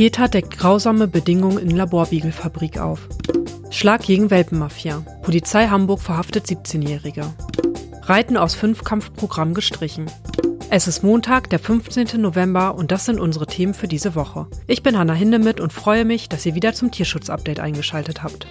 Peter deckt grausame Bedingungen in Laborbiegelfabrik auf. Schlag gegen Welpenmafia. Polizei Hamburg verhaftet 17-Jährige. Reiten aus Fünfkampfprogramm gestrichen. Es ist Montag, der 15. November und das sind unsere Themen für diese Woche. Ich bin Hanna Hindemith und freue mich, dass ihr wieder zum Tierschutzupdate eingeschaltet habt.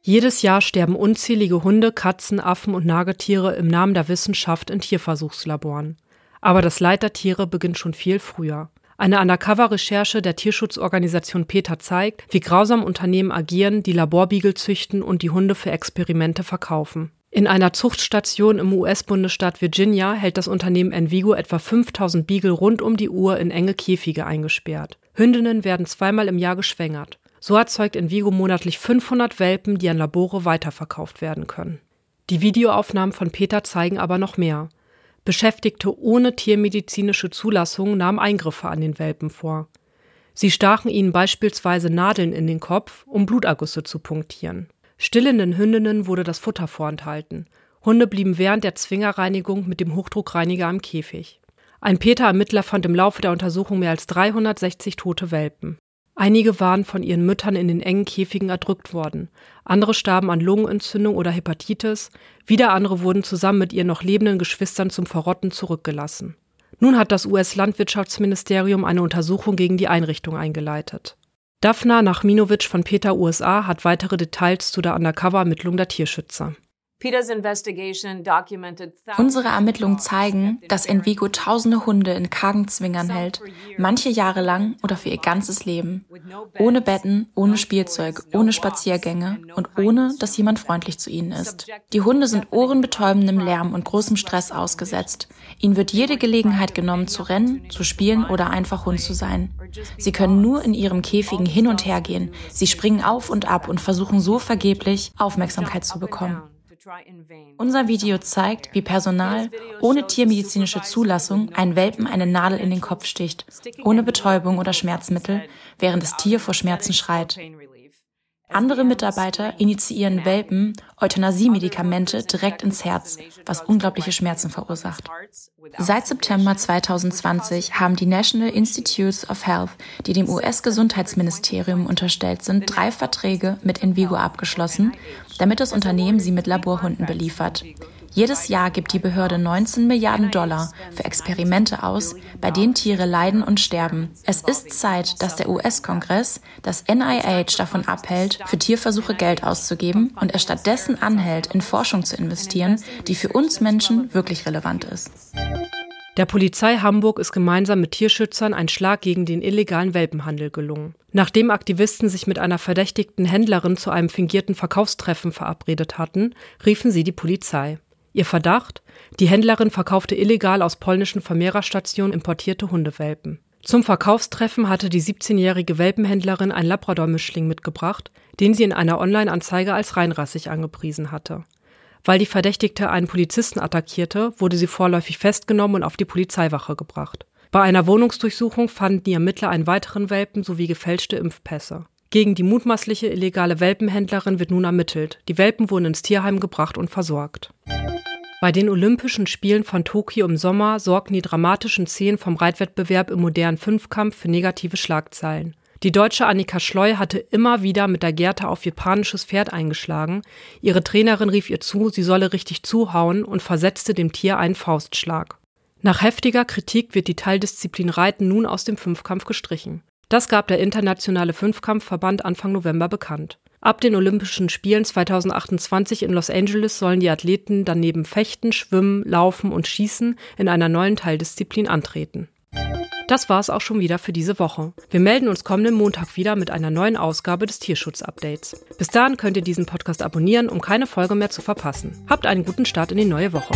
Jedes Jahr sterben unzählige Hunde, Katzen, Affen und Nagetiere im Namen der Wissenschaft in Tierversuchslaboren. Aber das Leid der Tiere beginnt schon viel früher. Eine Undercover-Recherche der Tierschutzorganisation PETA zeigt, wie grausam Unternehmen agieren, die Laborbiegel züchten und die Hunde für Experimente verkaufen. In einer Zuchtstation im US-Bundesstaat Virginia hält das Unternehmen Envigo etwa 5000 Beagle rund um die Uhr in enge Käfige eingesperrt. Hündinnen werden zweimal im Jahr geschwängert. So erzeugt Envigo monatlich 500 Welpen, die an Labore weiterverkauft werden können. Die Videoaufnahmen von Peter zeigen aber noch mehr. Beschäftigte ohne tiermedizinische Zulassung nahmen Eingriffe an den Welpen vor. Sie stachen ihnen beispielsweise Nadeln in den Kopf, um Blutergüsse zu punktieren. Stillenden Hündinnen wurde das Futter vorenthalten. Hunde blieben während der Zwingerreinigung mit dem Hochdruckreiniger im Käfig. Ein Peter-Ermittler fand im Laufe der Untersuchung mehr als 360 tote Welpen. Einige waren von ihren Müttern in den engen Käfigen erdrückt worden. Andere starben an Lungenentzündung oder Hepatitis. Wieder andere wurden zusammen mit ihren noch lebenden Geschwistern zum Verrotten zurückgelassen. Nun hat das US-Landwirtschaftsministerium eine Untersuchung gegen die Einrichtung eingeleitet. Daphna Nachminovic von Peter USA hat weitere Details zu der Undercover-Ermittlung der Tierschützer. Unsere Ermittlungen zeigen, dass Envigo tausende Hunde in kargen Zwingern hält, manche Jahre lang oder für ihr ganzes Leben. Ohne Betten, ohne Spielzeug, ohne Spaziergänge und ohne, dass jemand freundlich zu ihnen ist. Die Hunde sind ohrenbetäubendem Lärm und großem Stress ausgesetzt. Ihnen wird jede Gelegenheit genommen, zu rennen, zu spielen oder einfach Hund zu sein. Sie können nur in ihrem Käfigen hin und her gehen. Sie springen auf und ab und versuchen so vergeblich, Aufmerksamkeit zu bekommen. Unser Video zeigt, wie Personal ohne tiermedizinische Zulassung einen Welpen eine Nadel in den Kopf sticht, ohne Betäubung oder Schmerzmittel, während das Tier vor Schmerzen schreit. Andere Mitarbeiter initiieren Welpen Euthanasie-Medikamente direkt ins Herz, was unglaubliche Schmerzen verursacht. Seit September 2020 haben die National Institutes of Health, die dem US-Gesundheitsministerium unterstellt sind, drei Verträge mit Envigo abgeschlossen, damit das Unternehmen sie mit Laborhunden beliefert. Jedes Jahr gibt die Behörde 19 Milliarden Dollar für Experimente aus, bei denen Tiere leiden und sterben. Es ist Zeit, dass der US-Kongress das NIH davon abhält, für Tierversuche Geld auszugeben und er stattdessen anhält, in Forschung zu investieren, die für uns Menschen wirklich relevant ist. Der Polizei Hamburg ist gemeinsam mit Tierschützern ein Schlag gegen den illegalen Welpenhandel gelungen. Nachdem Aktivisten sich mit einer verdächtigten Händlerin zu einem fingierten Verkaufstreffen verabredet hatten, riefen sie die Polizei. Ihr Verdacht? Die Händlerin verkaufte illegal aus polnischen Vermehrerstationen importierte Hundewelpen. Zum Verkaufstreffen hatte die 17-jährige Welpenhändlerin ein Labrador-Mischling mitgebracht, den sie in einer Online-Anzeige als reinrassig angepriesen hatte. Weil die Verdächtigte einen Polizisten attackierte, wurde sie vorläufig festgenommen und auf die Polizeiwache gebracht. Bei einer Wohnungsdurchsuchung fanden die Ermittler einen weiteren Welpen sowie gefälschte Impfpässe. Gegen die mutmaßliche illegale Welpenhändlerin wird nun ermittelt. Die Welpen wurden ins Tierheim gebracht und versorgt. Bei den Olympischen Spielen von Tokio im Sommer sorgten die dramatischen Szenen vom Reitwettbewerb im modernen Fünfkampf für negative Schlagzeilen. Die deutsche Annika Schleu hatte immer wieder mit der Gerte auf ihr panisches Pferd eingeschlagen. Ihre Trainerin rief ihr zu, sie solle richtig zuhauen und versetzte dem Tier einen Faustschlag. Nach heftiger Kritik wird die Teildisziplin Reiten nun aus dem Fünfkampf gestrichen. Das gab der Internationale Fünfkampfverband Anfang November bekannt. Ab den Olympischen Spielen 2028 in Los Angeles sollen die Athleten dann neben Fechten, Schwimmen, Laufen und Schießen in einer neuen Teildisziplin antreten. Das war's auch schon wieder für diese Woche. Wir melden uns kommenden Montag wieder mit einer neuen Ausgabe des Tierschutz-Updates. Bis dahin könnt ihr diesen Podcast abonnieren, um keine Folge mehr zu verpassen. Habt einen guten Start in die neue Woche.